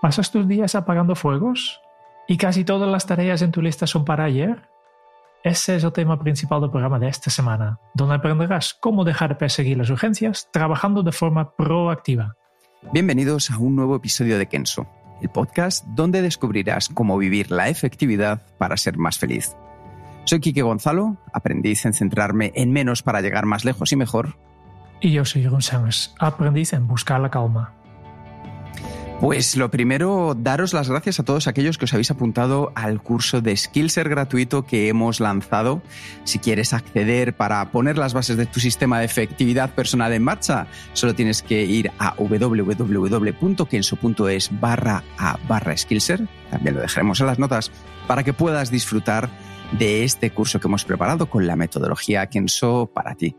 ¿Pasas tus días apagando fuegos? ¿Y casi todas las tareas en tu lista son para ayer? Ese es el tema principal del programa de esta semana, donde aprenderás cómo dejar de perseguir las urgencias trabajando de forma proactiva. Bienvenidos a un nuevo episodio de Kenso, el podcast donde descubrirás cómo vivir la efectividad para ser más feliz. Soy Quique Gonzalo, aprendiz en centrarme en menos para llegar más lejos y mejor. Y yo soy González, aprendiz en buscar la calma. Pues lo primero, daros las gracias a todos aquellos que os habéis apuntado al curso de Skillser gratuito que hemos lanzado. Si quieres acceder para poner las bases de tu sistema de efectividad personal en marcha, solo tienes que ir a www.kenso.es barra a barra Skillser, también lo dejaremos en las notas, para que puedas disfrutar de este curso que hemos preparado con la metodología Kenso para ti.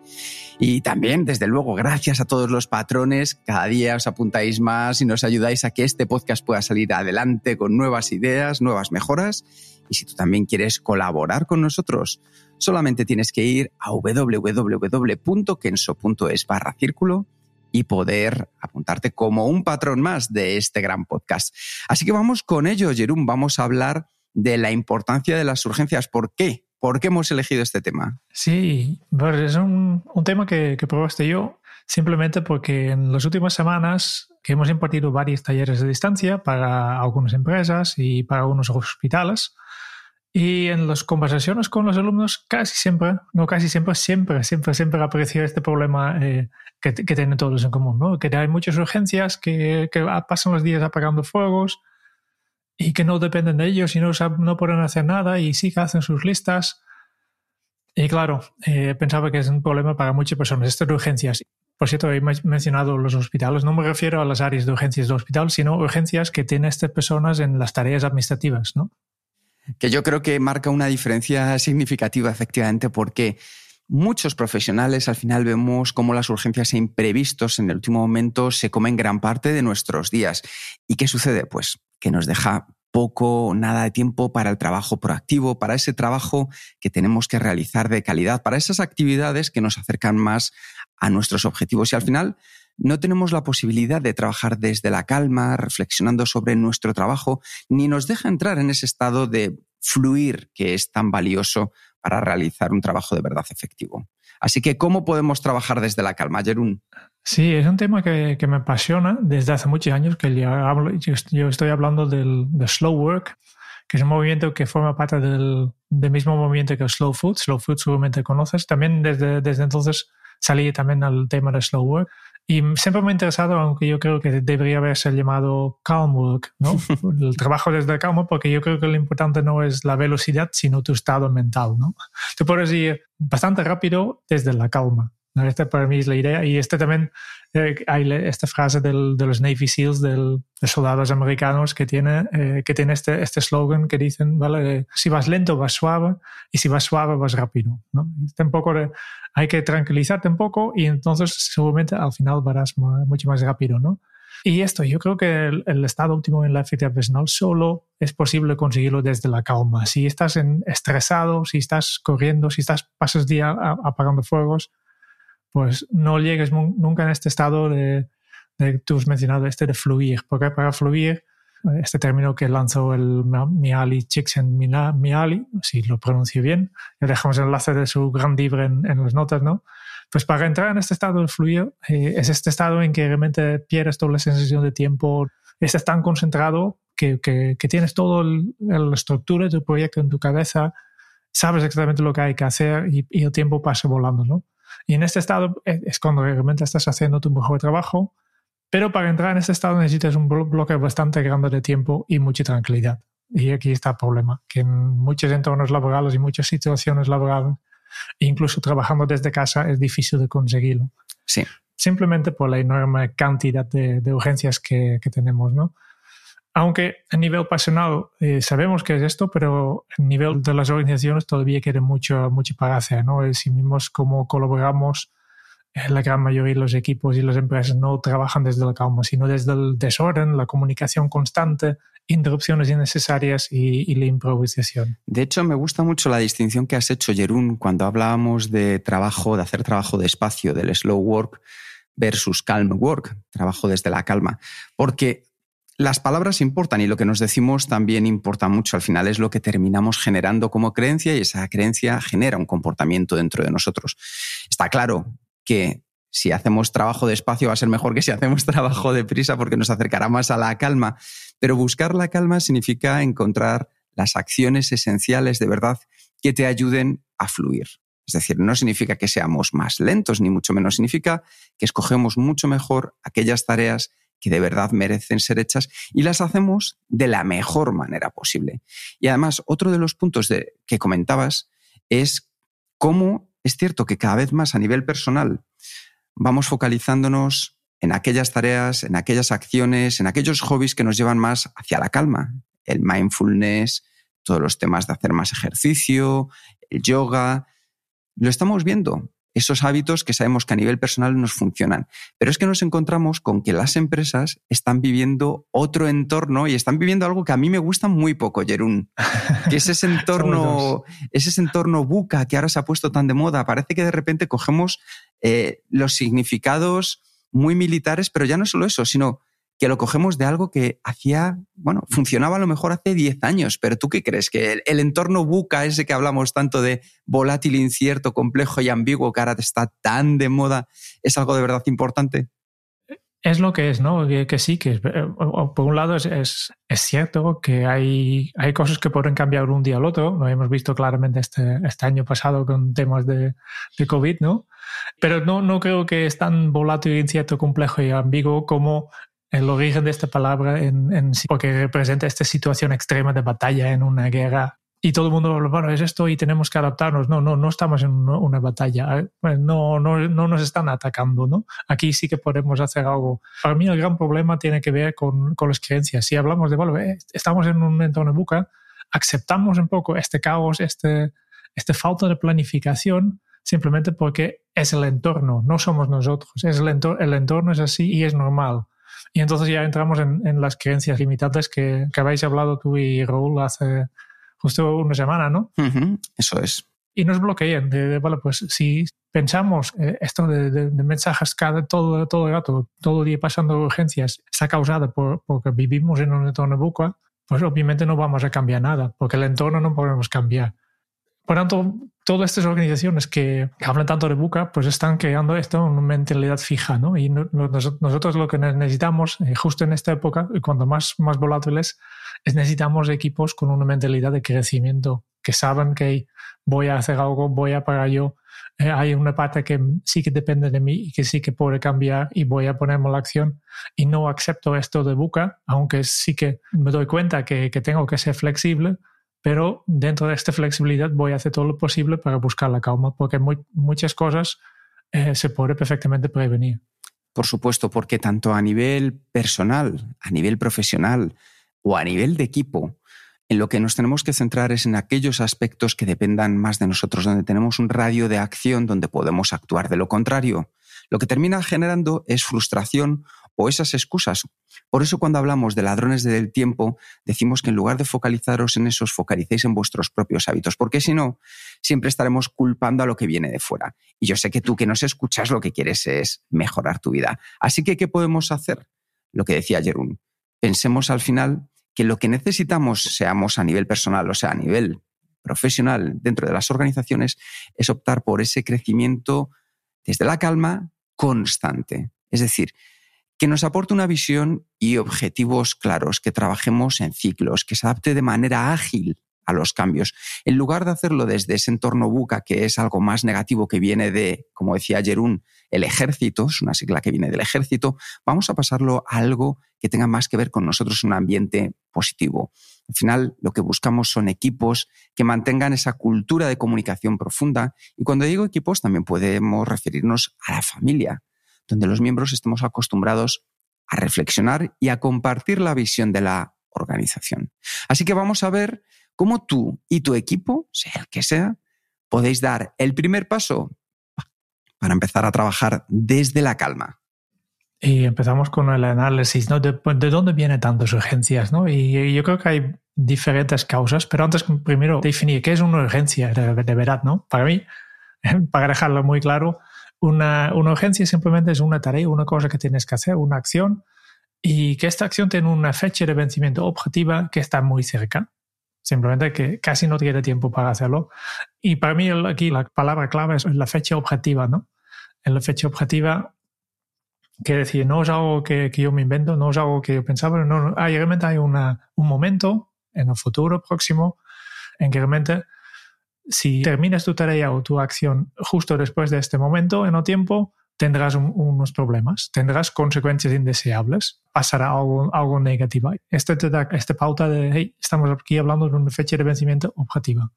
Y también, desde luego, gracias a todos los patrones, cada día os apuntáis más y nos ayudáis a que este podcast pueda salir adelante con nuevas ideas, nuevas mejoras. Y si tú también quieres colaborar con nosotros, solamente tienes que ir a www.kenso.es barra círculo y poder apuntarte como un patrón más de este gran podcast. Así que vamos con ello, Jerún. Vamos a hablar de la importancia de las urgencias. ¿Por qué? ¿Por qué hemos elegido este tema? Sí, es un, tema que, que, probaste yo simplemente porque en las últimas semanas que hemos impartido varios talleres de distancia para algunas empresas y para algunos hospitales. Y en las conversaciones con los alumnos casi siempre, no casi siempre, siempre, siempre, siempre aparecía este problema eh, que, que, tienen todos en común, ¿no? Que hay muchas urgencias, que, que pasan los días apagando fuegos, y que no dependen de ellos y no, no pueden hacer nada y sí que hacen sus listas. Y claro, eh, pensaba que es un problema para muchas personas, estas urgencias. Por cierto, he mencionado los hospitales, no me refiero a las áreas de urgencias de hospital, sino urgencias que tienen estas personas en las tareas administrativas, ¿no? Que yo creo que marca una diferencia significativa, efectivamente, porque muchos profesionales al final vemos cómo las urgencias e imprevistos en el último momento se comen gran parte de nuestros días. ¿Y qué sucede? Pues que nos deja poco o nada de tiempo para el trabajo proactivo, para ese trabajo que tenemos que realizar de calidad, para esas actividades que nos acercan más a nuestros objetivos. Y al final no tenemos la posibilidad de trabajar desde la calma, reflexionando sobre nuestro trabajo, ni nos deja entrar en ese estado de fluir que es tan valioso para realizar un trabajo de verdad efectivo. Así que, ¿cómo podemos trabajar desde la calma, Jerún? Sí, es un tema que, me apasiona desde hace muchos años, que yo, estoy hablando del, slow work, que es un movimiento que forma parte del, mismo movimiento que el slow food. Slow food seguramente conoces. También desde, desde entonces salí también al tema de slow work. Y siempre me ha interesado, aunque yo creo que debería haberse llamado calm work, ¿no? el trabajo desde la calma, porque yo creo que lo importante no es la velocidad, sino tu estado mental, ¿no? Tú puedes ir bastante rápido desde la calma. Esta para mí es la idea. Y este también, eh, hay esta frase del, de los Navy SEALs, del, de soldados americanos, que tiene, eh, que tiene este, este slogan que dicen, ¿vale? Si vas lento, vas suave, y si vas suave, vas rápido. ¿no? Este un poco de, hay que tranquilizarte un poco y entonces seguramente al final varás mucho más rápido, ¿no? Y esto, yo creo que el, estado óptimo en la efectividad personal solo es posible conseguirlo desde la calma. Si estás en, estresado, si estás corriendo, si estás pasas día apagando fuegos, pues no llegues nunca en este estado de, de tú has mencionado, este de fluir, porque para fluir, este término que lanzó el Miali Csikszentmihalyi, si lo pronuncio bien, le dejamos el enlace de su gran libro en, las notas, ¿no? Pues para entrar en este estado de fluir, eh, es este estado en que realmente pierdes toda la sensación de tiempo, estás tan concentrado que, que, tienes toda la estructura de tu proyecto en tu cabeza, sabes exactamente lo que hay que hacer y, y el tiempo pasa volando, ¿no? Y en este estado eh, es cuando realmente estás haciendo tu mejor trabajo, pero para entrar en este estado necesitas un bloque bastante grande de tiempo y mucha tranquilidad. Y aquí está el problema, que en muchos entornos laborales y muchas situaciones laborales, incluso trabajando desde casa, es difícil de conseguirlo. Sí. Simplemente por la enorme cantidad de, urgencias que, que, tenemos, ¿no? Aunque a nivel personal eh, sabemos que es esto, pero a nivel de las organizaciones todavía queda mucho, para hacer, ¿no? Si vimos cómo colaboramos la gran mayoría de los equipos y las empresas no trabajan desde la calma, sino desde el desorden, la comunicación constante, interrupciones innecesarias y, la improvisación. De hecho, me gusta mucho la distinción que has hecho, Jerún, cuando hablábamos de trabajo, de hacer trabajo de espacio, del slow work versus calm work, trabajo desde la calma. Porque las palabras importan y lo que nos decimos también importa mucho. Al final es lo que terminamos generando como creencia y esa creencia genera un comportamiento dentro de nosotros. Está claro que si hacemos trabajo despacio va a ser mejor que si hacemos trabajo deprisa porque nos acercará más a la calma. Pero buscar la calma significa encontrar las acciones esenciales de verdad que te ayuden a fluir. Es decir, no significa que seamos más lentos, ni mucho menos significa que escogemos mucho mejor aquellas tareas que de verdad merecen ser hechas y las hacemos de la mejor manera posible. Y además, otro de los puntos que comentabas es cómo es cierto que cada vez más a nivel personal vamos focalizándonos en aquellas tareas, en aquellas acciones, en aquellos hobbies que nos llevan más hacia la calma. El mindfulness, todos los temas de hacer más ejercicio, el yoga. Lo estamos viendo esos hábitos que sabemos que a nivel personal nos funcionan. Pero es que nos encontramos con que las empresas están viviendo otro entorno y están viviendo algo que a mí me gusta muy poco, Jerún, que es ese entorno, es ese entorno buca que ahora se ha puesto tan de moda. Parece que de repente cogemos eh, los significados muy militares, pero ya no solo eso, sino que lo cogemos de algo que hacía, bueno, funcionaba a lo mejor hace 10 años, pero ¿tú qué crees? ¿Que el, entorno buca, ese que hablamos tanto de volátil, incierto, complejo y ambiguo, que ahora está tan de moda, es algo de verdad importante? Es lo que es, ¿no? Que, sí, que eh, por un lado es, es, cierto que hay, hay cosas que pueden cambiar un día al otro, lo hemos visto claramente este, este año pasado con temas de, de COVID, ¿no? Pero no, no creo que es tan volátil, incierto, complejo y ambiguo como el origen de esta palabra en, en, porque representa esta situación extrema de batalla en una guerra. Y todo el mundo, bueno, es esto y tenemos que adaptarnos. No, no, no estamos en una, batalla. No, no, no nos están atacando, ¿no? Aquí sí que podemos hacer algo. Para mí el gran problema tiene que ver con, con las creencias. Si hablamos de, bueno, eh, estamos en un entorno buca, aceptamos un poco este caos, este, este falta de planificación, simplemente porque es el entorno, no somos nosotros. Es el, entorno, el entorno es así y es normal. Y entonces ya entramos en, las creencias limitantes que, que, habéis hablado tú y Raúl hace justo una semana, ¿no? Eso es. Y nos bloquean de, vale, pues si pensamos eh, esto de, mensajes cada, todo, todo el rato, todo el día pasando urgencias, está causada por, porque vivimos en un entorno buca, pues obviamente no vamos a cambiar nada, porque el entorno no podemos cambiar. Por tanto, todas estas organizaciones que, hablan tanto de buca, pues están creando esto una mentalidad fija, ¿no? Y nosotros lo que necesitamos, eh, justo en esta época, cuando más, más volátiles, es necesitamos equipos con una mentalidad de crecimiento, que saben que voy a hacer algo, voy a pagar yo, eh, hay una parte que sí que depende de mí y que sí que puede cambiar y voy a ponerme la acción y no acepto esto de buca, aunque sí que me doy cuenta que, que tengo que ser flexible, pero dentro de esta flexibilidad voy a hacer todo lo posible para buscar la calma, porque muchas cosas eh, se puede perfectamente prevenir. Por supuesto, porque tanto a nivel personal, a nivel profesional o a nivel de equipo, en lo que nos tenemos que centrar es en aquellos aspectos que dependan más de nosotros, donde tenemos un radio de acción donde podemos actuar. De lo contrario, lo que termina generando es frustración o esas excusas. Por eso cuando hablamos de ladrones del tiempo, decimos que en lugar de focalizaros en esos, focalicéis en vuestros propios hábitos, porque si no, siempre estaremos culpando a lo que viene de fuera. Y yo sé que tú que nos escuchas lo que quieres es mejorar tu vida. Así que, ¿qué podemos hacer? Lo que decía Jerún. Pensemos al final que lo que necesitamos, seamos a nivel personal o sea a nivel profesional dentro de las organizaciones, es optar por ese crecimiento desde la calma constante. Es decir, que nos aporte una visión y objetivos claros, que trabajemos en ciclos, que se adapte de manera ágil a los cambios. En lugar de hacerlo desde ese entorno buca, que es algo más negativo que viene de, como decía Jerún, el ejército, es una sigla que viene del ejército, vamos a pasarlo a algo que tenga más que ver con nosotros, un ambiente positivo. Al final, lo que buscamos son equipos que mantengan esa cultura de comunicación profunda. Y cuando digo equipos, también podemos referirnos a la familia, donde los miembros estemos acostumbrados a reflexionar y a compartir la visión de la organización. Así que vamos a ver cómo tú y tu equipo, sea el que sea, podéis dar el primer paso para empezar a trabajar desde la calma. Y empezamos con el análisis, ¿no? De, dónde vienen tantas urgencias, ¿no? Y yo creo que hay diferentes causas, pero antes primero definir qué es una urgencia de, verdad, ¿no? Para mí, para dejarlo muy claro, una, urgencia simplemente es una tarea, una cosa que tienes que hacer, una acción, y que esta acción tiene una fecha de vencimiento objetiva que está muy cerca. Simplemente que casi no tiene tiempo para hacerlo. Y para mí aquí la palabra clave es la fecha objetiva, ¿no? En la fecha objetiva quiere decir, no es algo que, que, yo me invento, no es algo que yo pensaba, no, hay, realmente hay una, un momento en el futuro próximo en que realmente si terminas tu tarea o tu acción justo después de este momento en el tiempo, tendrás unos problemas, tendrás consecuencias indeseables, pasará algo, algo negativo. Este te esta pauta de, hey, estamos aquí hablando de una fecha de vencimiento objetiva.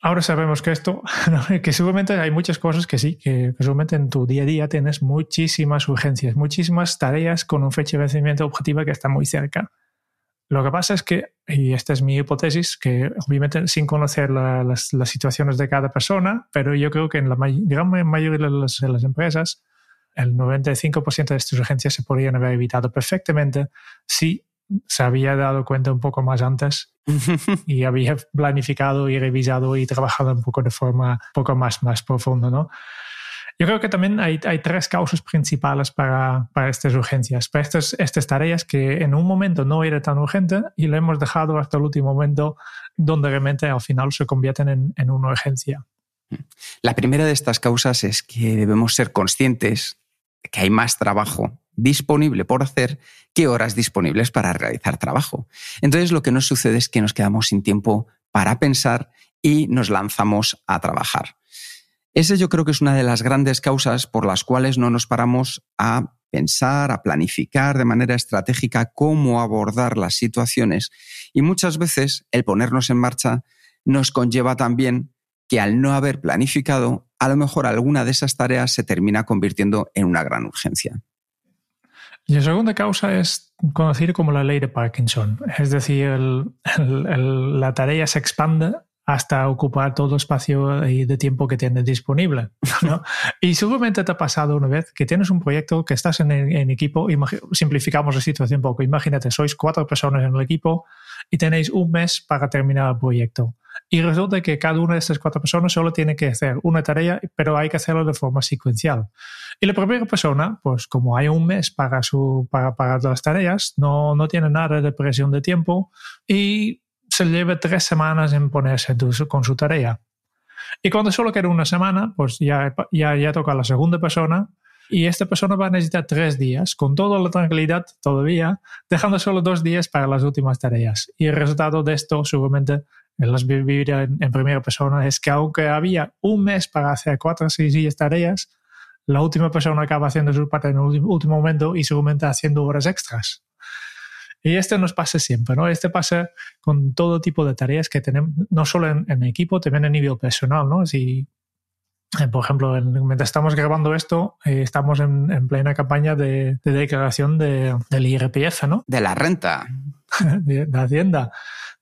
Ahora sabemos que esto, que seguramente hay muchas cosas que sí, que, que seguramente en tu día a día tienes muchísimas urgencias, muchísimas tareas con una fecha de vencimiento objetiva que está muy cerca. Lo que pasa es que, y esta es mi hipótesis, que obviamente sin conocer las, situaciones de cada persona, pero yo creo que en la digamos, mayoría de las, de las empresas, el 95% de estas urgencias se podrían haber evitado perfectamente si se había dado cuenta un poco más antes y había planificado y revisado y trabajado un poco de forma un poco más, más profunda, ¿no? Yo creo que también hay, tres causas principales para, estas urgencias, para estas, estas tareas que en un momento no era tan urgente y lo hemos dejado hasta el último momento donde realmente al final se convierten en, en una urgencia. La primera de estas causas es que debemos ser conscientes de que hay más trabajo disponible por hacer que horas disponibles para realizar trabajo. Entonces lo que nos sucede es que nos quedamos sin tiempo para pensar y nos lanzamos a trabajar. Ese yo creo que es una de las grandes causas por las cuales no nos paramos a pensar, a planificar de manera estratégica cómo abordar las situaciones. Y muchas veces el ponernos en marcha nos conlleva también que al no haber planificado, a lo mejor alguna de esas tareas se termina convirtiendo en una gran urgencia. Y la segunda causa es conocida como la ley de Parkinson. Es decir, la tarea se expande hasta ocupar todo el espacio de tiempo que tienes disponible. ¿no? y seguramente te ha pasado una vez que tienes un proyecto que estás en, en equipo, simplificamos la situación un poco, imagínate, sois cuatro personas en el equipo y tenéis un mes para terminar el proyecto. Y resulta que cada una de estas cuatro personas solo tiene que hacer una tarea, pero hay que hacerlo de forma secuencial. Y la primera persona, pues como hay un mes para, su, para, para las tareas, no, no tiene nada de presión de tiempo y se lleva tres semanas en ponerse con su tarea. Y cuando solo queda una semana, pues ya, ya, ya toca a la segunda persona y esta persona va a necesitar tres días, con toda la tranquilidad todavía, dejando solo dos días para las últimas tareas. Y el resultado de esto, seguramente, en las vivir en, primera persona, es que aunque había un mes para hacer cuatro o seis tareas, la última persona acaba haciendo su parte en el último momento y seguramente haciendo horas extras. Y esto nos pasa siempre, ¿no? Este pasa con todo tipo de tareas que tenemos, no solo en, equipo, también a nivel personal, ¿no? Si, eh, por ejemplo, mientras estamos grabando esto, eh, estamos en, plena campaña de, declaración de, del IRPF, ¿no? De la renta. de, Hacienda,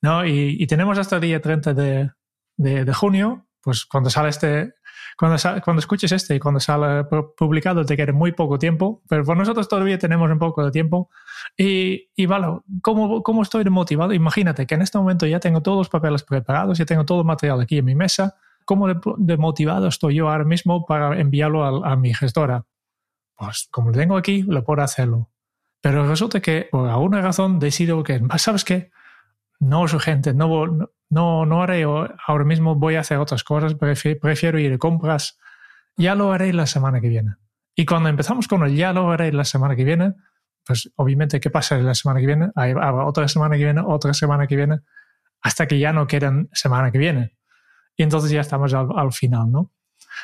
¿no? Y, tenemos hasta el día 30 de, de junio, pues cuando sale este, cuando, cuando escuches este y cuando sale publicado te queda muy poco tiempo, pero por nosotros todavía tenemos un poco de tiempo. Y, y vale, ¿cómo, ¿cómo estoy motivado? Imagínate que en este momento ya tengo todos los papeles preparados, ya tengo todo el material aquí en mi mesa. ¿Cómo de, motivado estoy yo ahora mismo para enviarlo a, a mi gestora? Pues como lo tengo aquí, lo puedo hacerlo. Pero resulta que por alguna razón decido que, ¿sabes qué? No es urgente, no, no, no haré ahora mismo, voy a hacer otras cosas, prefiero, ir de compras, ya lo haré la semana que viene. Y cuando empezamos con el ya lo haré la semana que viene, pues obviamente, ¿qué pasa la semana que viene? Hay, otra semana que viene, otra semana que viene. hasta que ya no quedan semana que viene. Y entonces ya estamos al, final, ¿no?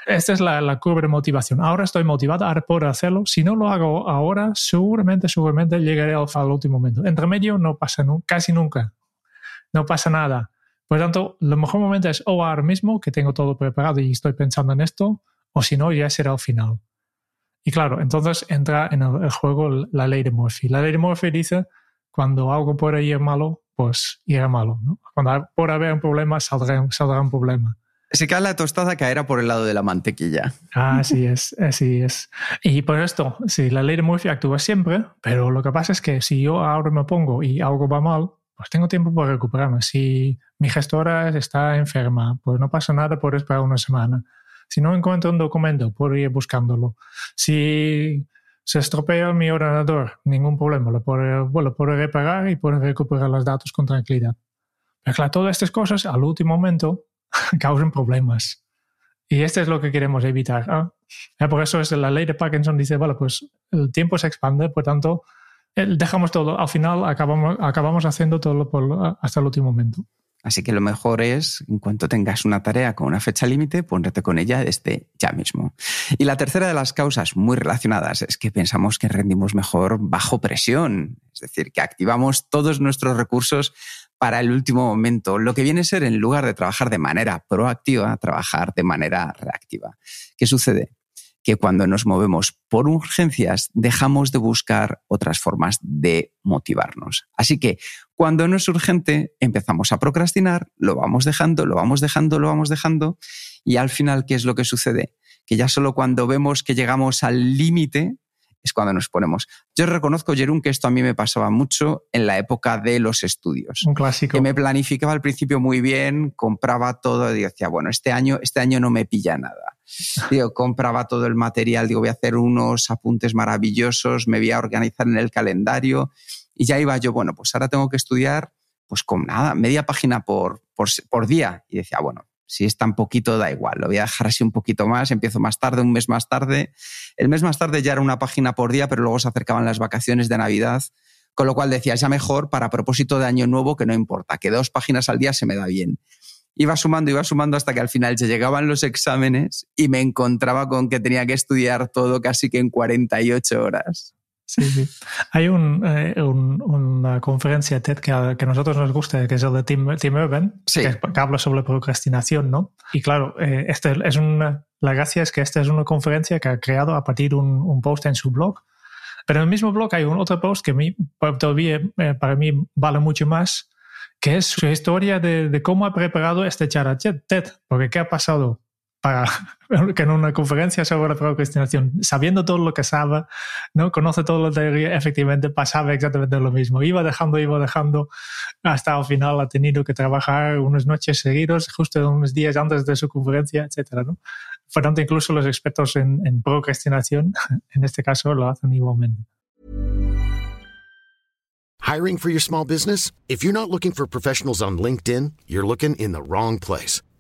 Esta es la, la, curva de motivación. Ahora estoy motivado, ahora puedo hacerlo. Si no lo hago ahora, seguramente, seguramente llegaré al, al último momento. Entre medio no pasa casi nunca. No pasa nada. Por lo tanto, el mejor momento es o ahora mismo, que tengo todo preparado y estoy pensando en esto, o si no, ya será al final. Y claro, entonces entra en el, juego la ley de Murphy. La ley de Murphy dice, cuando algo ahí es malo, pues irá malo. ¿no? Cuando por haber un problema, saldrá, saldrá un problema. Si cae la tostada, caerá por el lado de la mantequilla. Así es, así es. Y por esto, sí, la ley de Murphy actúa siempre, pero lo que pasa es que si yo ahora me pongo y algo va mal, pues tengo tiempo para recuperarme. Si mi gestora está enferma, pues no pasa nada por esperar una semana. Si no encuentro un documento, puedo ir buscándolo. Si se estropea mi ordenador, ningún problema, lo puedo, bueno, puedo reparar y puedo recuperar los datos con tranquilidad. Pero claro, todas estas cosas al último momento causan problemas. Y esto es lo que queremos evitar. Por eso es la ley de Parkinson dice, bueno, pues el tiempo se expande, por tanto, dejamos todo. Al final acabamos, acabamos haciendo todo por, hasta el último momento. Así que lo mejor es, en cuanto tengas una tarea con una fecha límite, ponerte con ella desde ya mismo. Y la tercera de las causas muy relacionadas es que pensamos que rendimos mejor bajo presión, es decir, que activamos todos nuestros recursos para el último momento, lo que viene a ser en lugar de trabajar de manera proactiva, trabajar de manera reactiva. ¿Qué sucede? Que cuando nos movemos por urgencias dejamos de buscar otras formas de motivarnos. Así que cuando no es urgente empezamos a procrastinar, lo vamos dejando, lo vamos dejando, lo vamos dejando y al final, ¿qué es lo que sucede? Que ya solo cuando vemos que llegamos al límite es cuando nos ponemos. Yo reconozco, Jerún, que esto a mí me pasaba mucho en la época de los estudios. Un clásico. Que me planificaba al principio muy bien, compraba todo y decía, bueno, este año, este año no me pilla nada. Digo, compraba todo el material, digo, voy a hacer unos apuntes maravillosos, me voy a organizar en el calendario y ya iba yo, bueno, pues ahora tengo que estudiar, pues con nada, media página por, por, por día. Y decía, bueno, si es tan poquito, da igual, lo voy a dejar así un poquito más, empiezo más tarde, un mes más tarde. El mes más tarde ya era una página por día, pero luego se acercaban las vacaciones de Navidad, con lo cual decía, ya mejor para propósito de año nuevo que no importa, que dos páginas al día se me da bien. Iba sumando, iba sumando hasta que al final ya llegaban los exámenes y me encontraba con que tenía que estudiar todo casi que en 48 horas. Sí, sí. Hay eh, una conferencia TED que a, nosotros nos gusta, que es el de Tim, Tim Urban, que, habla sobre procrastinación, ¿no? Y claro, eh, este es una, la gracia es que esta es una conferencia que ha creado a partir de un, post en su blog. Pero en el mismo blog hay un otro post que mí, todavía eh, para mí vale mucho más, que es su historia de, de cómo ha preparado este charla TED. Porque ¿qué ha pasado? Para que en una conferencia sobre procrastinación, sabiendo todo lo que sabe, ¿no? conoce todo lo que efectivamente pasaba exactamente lo mismo. Iba dejando, iba dejando, hasta al final ha tenido que trabajar unas noches seguidos, justo unos días antes de su conferencia, etc. ¿no? Por tanto, incluso los expertos en, en procrastinación, en este caso, lo hacen igualmente. Hiring for your small business? If you're not looking for professionals on LinkedIn, you're looking in the wrong place.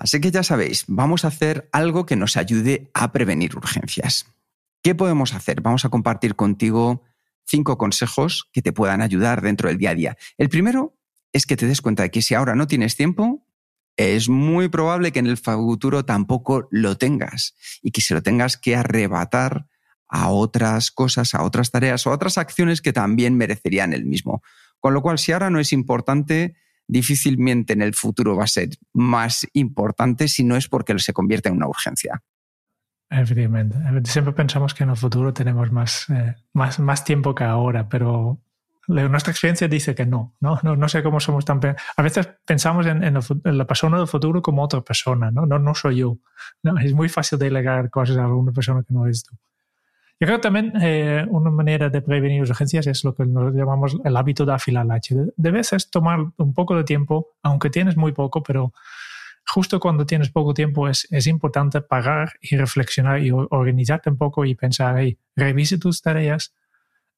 Así que ya sabéis, vamos a hacer algo que nos ayude a prevenir urgencias. ¿Qué podemos hacer? Vamos a compartir contigo cinco consejos que te puedan ayudar dentro del día a día. El primero es que te des cuenta de que si ahora no tienes tiempo, es muy probable que en el futuro tampoco lo tengas y que se lo tengas que arrebatar a otras cosas, a otras tareas o a otras acciones que también merecerían el mismo. Con lo cual, si ahora no es importante, difícilmente en el futuro va a ser más importante si no es porque se convierte en una urgencia. Efectivamente. Siempre pensamos que en el futuro tenemos más, eh, más, más tiempo que ahora, pero nuestra experiencia dice que no, no, no, sé cómo somos tan... A veces pensamos en, en, la persona del futuro como otra persona, ¿no? No, no soy yo. ¿no? Es muy fácil delegar cosas a una persona que no es tú. Yo creo que también eh, una manera de prevenir urgencias es lo que nos llamamos el hábito de afilar el hacha. De veces tomar un poco de tiempo, aunque tienes muy poco, pero justo cuando tienes poco tiempo es, es importante parar y reflexionar y organizarte un poco y pensar, hey, revise tus tareas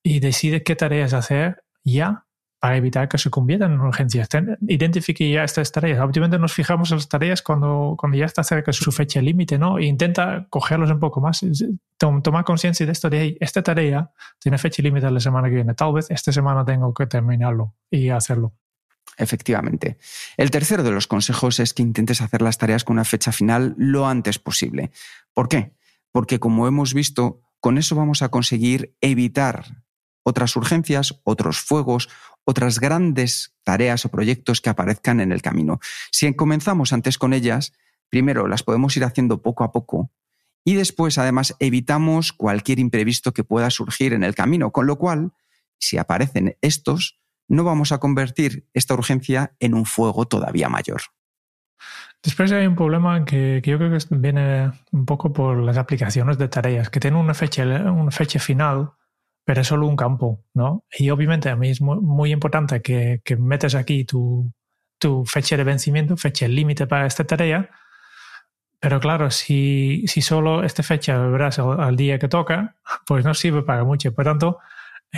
y decide qué tareas hacer ya para evitar que se conviertan en urgencias. identifique ya estas tareas. Obviamente nos fijamos en las tareas cuando, cuando ya está cerca su fecha límite, ¿no? E intenta cogerlos un poco más. Toma conciencia de esto de, esta tarea tiene fecha límite la semana que viene. Tal vez esta semana tengo que terminarlo y hacerlo. Efectivamente. El tercero de los consejos es que intentes hacer las tareas con una fecha final lo antes posible. ¿Por qué? Porque como hemos visto, con eso vamos a conseguir evitar otras urgencias, otros fuegos, otras grandes tareas o proyectos que aparezcan en el camino. Si comenzamos antes con ellas, primero las podemos ir haciendo poco a poco y después además evitamos cualquier imprevisto que pueda surgir en el camino, con lo cual, si aparecen estos, no vamos a convertir esta urgencia en un fuego todavía mayor. Después hay un problema que, yo creo que viene un poco por las aplicaciones de tareas, que tienen una fecha, una fecha final pero es solo un campo, ¿no? Y obviamente a mí es muy, importante que, que, metas aquí tu, tu fecha de vencimiento, fecha límite para esta tarea, pero claro, si, si solo esta fecha verás al, día que toca, pues no sirve para mucho. Por tanto,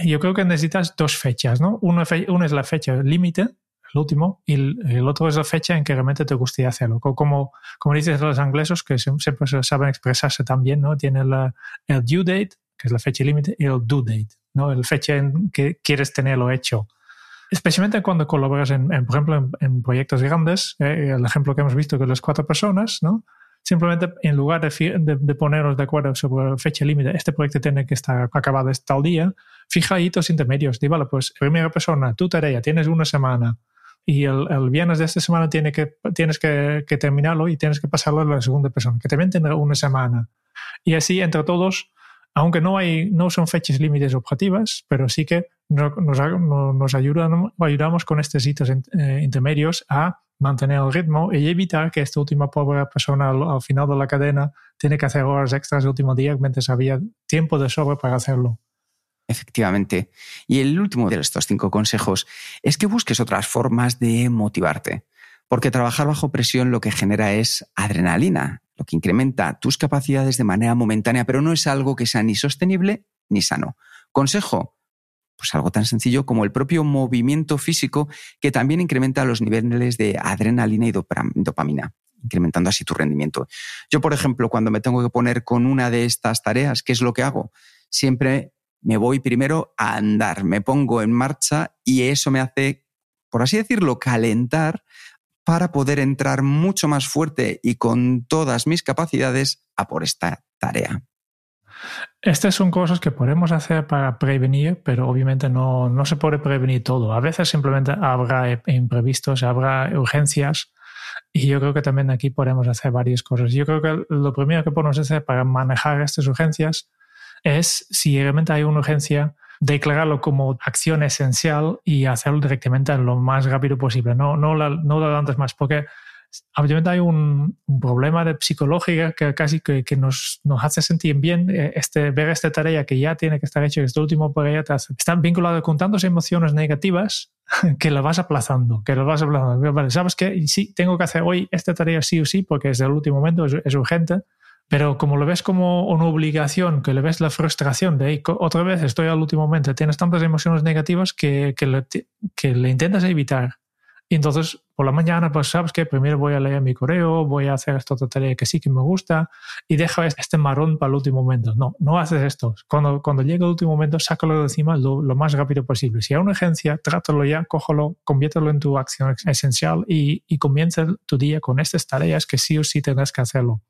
yo creo que necesitas dos fechas, ¿no? Una, una es la fecha límite, el último, y el, otro es la fecha en que realmente te gustaría hacerlo. Como, como dices los ingleses, que siempre saben expresarse también, ¿no? Tienen la, el due date que es la fecha límite, y el due date, ¿no? El fecha en que quieres tenerlo hecho. Especialmente cuando colaboras, en, por ejemplo, en, proyectos grandes, eh, el ejemplo que hemos visto con las cuatro personas, ¿no? Simplemente en lugar de, de, poneros de acuerdo sobre fecha límite, este proyecto tiene que estar acabado tal día, fija hitos intermedios. Di, vale, pues primera persona, tu tarea, tienes una semana y el, el viernes de esta semana tiene que, tienes que, que, terminarlo y tienes que pasarlo a la segunda persona, que también tendrá una semana. Y así entre todos aunque no, hay, no son fechas límites objetivas, pero sí que nos, ayudan, ayudamos con estos hitos eh, intermedios a mantener el ritmo y evitar que esta última pobre persona al, final de la cadena tiene que hacer horas extras el último día mientras había tiempo de sobra para hacerlo. Efectivamente. Y el último de estos cinco consejos es que busques otras formas de motivarte. Porque trabajar bajo presión lo que genera es adrenalina, lo que incrementa tus capacidades de manera momentánea, pero no es algo que sea ni sostenible ni sano. Consejo, pues algo tan sencillo como el propio movimiento físico que también incrementa los niveles de adrenalina y dopamina, incrementando así tu rendimiento. Yo, por ejemplo, cuando me tengo que poner con una de estas tareas, ¿qué es lo que hago? Siempre me voy primero a andar, me pongo en marcha y eso me hace, por así decirlo, calentar para poder entrar mucho más fuerte y con todas mis capacidades a por esta tarea. Estas son cosas que podemos hacer para prevenir, pero obviamente no, no se puede prevenir todo. A veces simplemente habrá imprevistos, habrá urgencias y yo creo que también aquí podemos hacer varias cosas. Yo creo que lo primero que podemos hacer para manejar estas urgencias es si realmente hay una urgencia, declararlo como acción esencial y hacerlo directamente lo más rápido posible, no, no, la, no lo antes más, porque obviamente hay un, problema de psicológica que casi que, que nos, nos, hace sentir bien eh, este, ver esta tarea que ya tiene que estar hecha, este último proyecto, está vinculado con tantas emociones negativas que la vas aplazando, que la vas aplazando. Vale, ¿sabes que Sí, tengo que hacer hoy esta tarea sí o sí porque es el último momento, es urgente, pero como lo ves como una obligación, que le ves la frustración de otra vez estoy al último momento, tienes tantas emociones negativas que, que, le, que le intentas evitar. Y entonces por la mañana, pues sabes que primero voy a leer mi correo, voy a hacer esta otra tarea que sí que me gusta y deja este marrón para el último momento. No, no haces esto. Cuando, cuando llega el último momento, sácalo de encima lo, lo, más rápido posible. Si hay una urgencia, trátalo ya, cógelo, conviértelo en tu acción esencial y, y comienza tu día con estas tareas que sí o sí tendrás que hacerlo.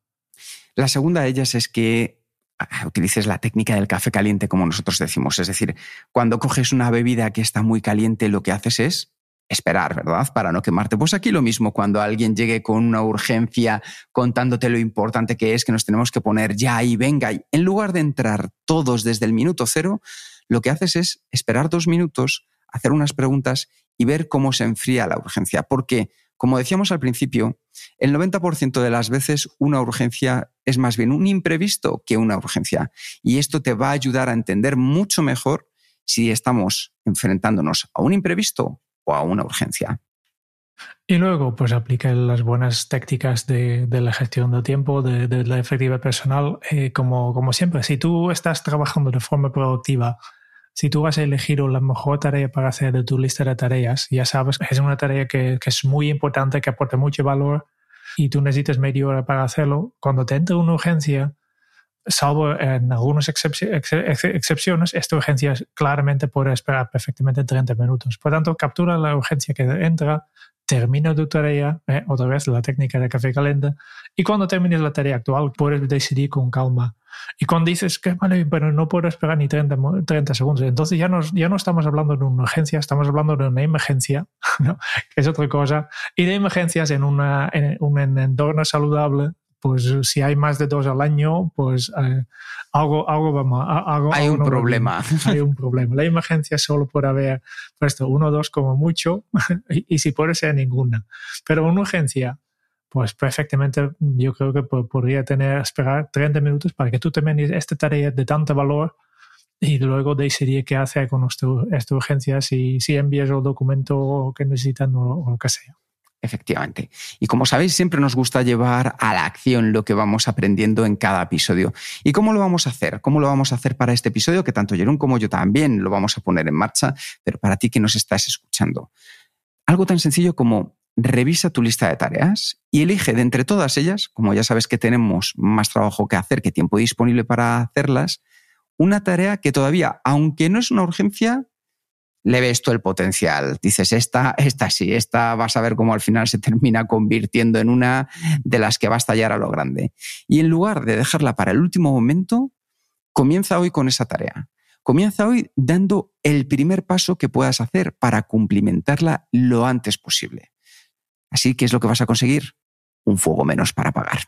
La segunda de ellas es que ah, utilices la técnica del café caliente, como nosotros decimos. Es decir, cuando coges una bebida que está muy caliente, lo que haces es esperar, ¿verdad? Para no quemarte. Pues aquí lo mismo, cuando alguien llegue con una urgencia contándote lo importante que es, que nos tenemos que poner ya y venga, en lugar de entrar todos desde el minuto cero, lo que haces es esperar dos minutos, hacer unas preguntas y ver cómo se enfría la urgencia. Porque, como decíamos al principio, el 90% de las veces una urgencia es más bien un imprevisto que una urgencia. Y esto te va a ayudar a entender mucho mejor si estamos enfrentándonos a un imprevisto o a una urgencia. Y luego, pues aplica las buenas técnicas de, la gestión del tiempo, de, la efectividad personal, eh, como, como siempre. Si tú estás trabajando de forma productiva, si tú vas a elegir la mejor tarea para hacer de tu lista de tareas, ya sabes que es una tarea que, es muy importante, que aporta mucho valor y tú necesitas media hora para hacerlo. Cuando te entra una urgencia, salvo en algunas excepciones, esta urgencia claramente puede esperar perfectamente 30 minutos. Por tanto, captura la urgencia que entra, termina tu tarea, eh, otra vez la técnica de café caliente, y cuando termines la tarea actual puedes decidir con calma. Y cuando dices que vale, pero no puedo esperar ni 30, 30 segundos, entonces ya no, ya no estamos hablando de una urgencia, estamos hablando de una emergencia, ¿no? que es otra cosa, y de emergencias en, una, en un entorno saludable pues si hay más de dos al año, pues eh, algo, algo vamos, algo, hay un problema. Hay un problema. La emergencia solo puede haber puesto uno o dos como mucho, y, si puede ser ninguna. Pero una urgencia, pues perfectamente yo creo que podría tener, esperar 30 minutos para que tú termines esta tarea de tanto valor y luego decidir qué hacer con esta urgencia, si, si envías el documento que necesitan o lo que sea. Efectivamente. Y como sabéis, siempre nos gusta llevar a la acción lo que vamos aprendiendo en cada episodio. ¿Y cómo lo vamos a hacer? ¿Cómo lo vamos a hacer para este episodio? Que tanto Jerón como yo también lo vamos a poner en marcha, pero para ti que nos estás escuchando. Algo tan sencillo como revisa tu lista de tareas y elige de entre todas ellas, como ya sabes que tenemos más trabajo que hacer que tiempo disponible para hacerlas, una tarea que todavía, aunque no es una urgencia, le ves tú el potencial. Dices, esta, esta sí, esta vas a ver cómo al final se termina convirtiendo en una de las que va a estallar a lo grande. Y en lugar de dejarla para el último momento, comienza hoy con esa tarea. Comienza hoy dando el primer paso que puedas hacer para cumplimentarla lo antes posible. Así que es lo que vas a conseguir, un fuego menos para apagar.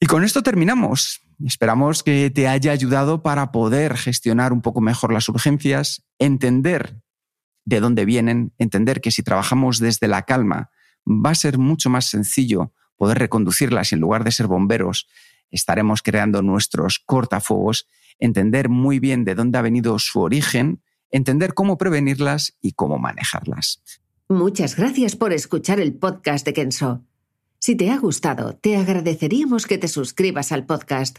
Y con esto terminamos. Esperamos que te haya ayudado para poder gestionar un poco mejor las urgencias, entender de dónde vienen, entender que si trabajamos desde la calma va a ser mucho más sencillo poder reconducirlas y en lugar de ser bomberos estaremos creando nuestros cortafuegos, entender muy bien de dónde ha venido su origen, entender cómo prevenirlas y cómo manejarlas. Muchas gracias por escuchar el podcast de Kenso. Si te ha gustado, te agradeceríamos que te suscribas al podcast,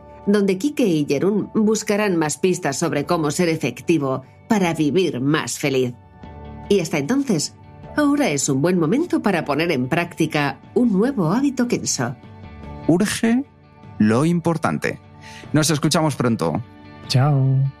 donde Kike y Jerún buscarán más pistas sobre cómo ser efectivo para vivir más feliz. Y hasta entonces, ahora es un buen momento para poner en práctica un nuevo hábito Kenso. Urge lo importante. Nos escuchamos pronto. Chao.